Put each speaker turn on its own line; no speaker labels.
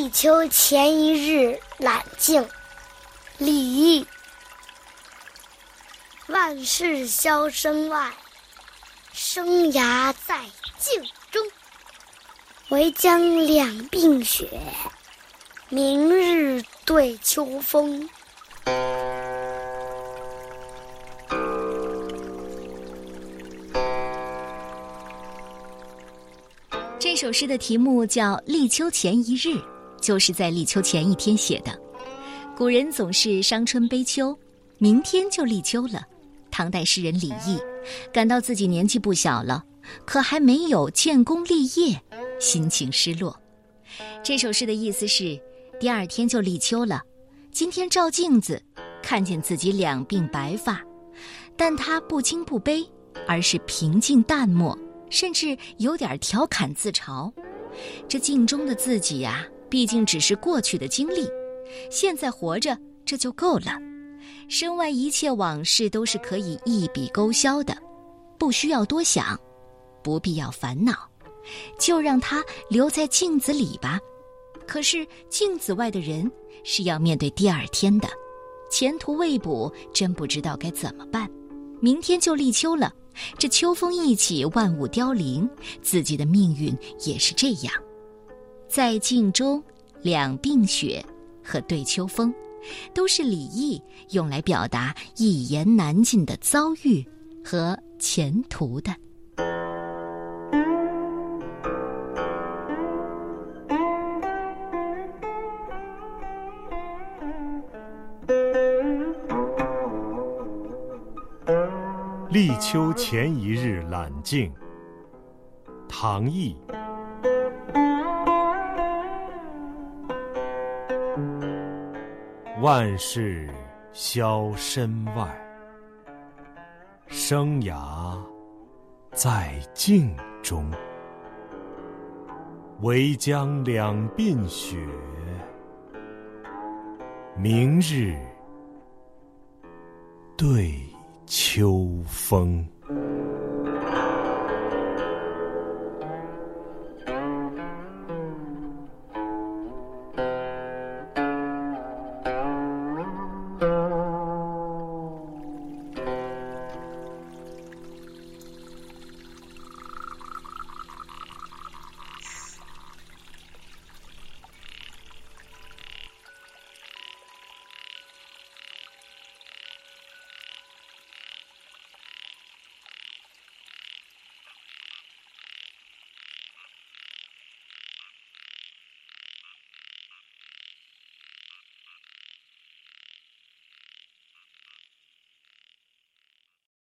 立秋前一日揽镜，李益。万事销声外，生涯在镜中。唯将两鬓雪，明日对秋风。
这首诗的题目叫《立秋前一日》，就是在立秋前一天写的。古人总是伤春悲秋，明天就立秋了。唐代诗人李益感到自己年纪不小了，可还没有建功立业，心情失落。这首诗的意思是：第二天就立秋了，今天照镜子，看见自己两鬓白发，但他不惊不悲，而是平静淡漠。甚至有点调侃自嘲，这镜中的自己呀，毕竟只是过去的经历，现在活着这就够了。身外一切往事都是可以一笔勾销的，不需要多想，不必要烦恼，就让它留在镜子里吧。可是镜子外的人是要面对第二天的，前途未卜，真不知道该怎么办。明天就立秋了。这秋风一起，万物凋零，自己的命运也是这样。在镜中，两鬓雪和对秋风，都是李益用来表达一言难尽的遭遇和前途的。
立秋前一日揽镜，唐毅。万事消身外，生涯在镜中。唯将两鬓雪，明日对。秋风。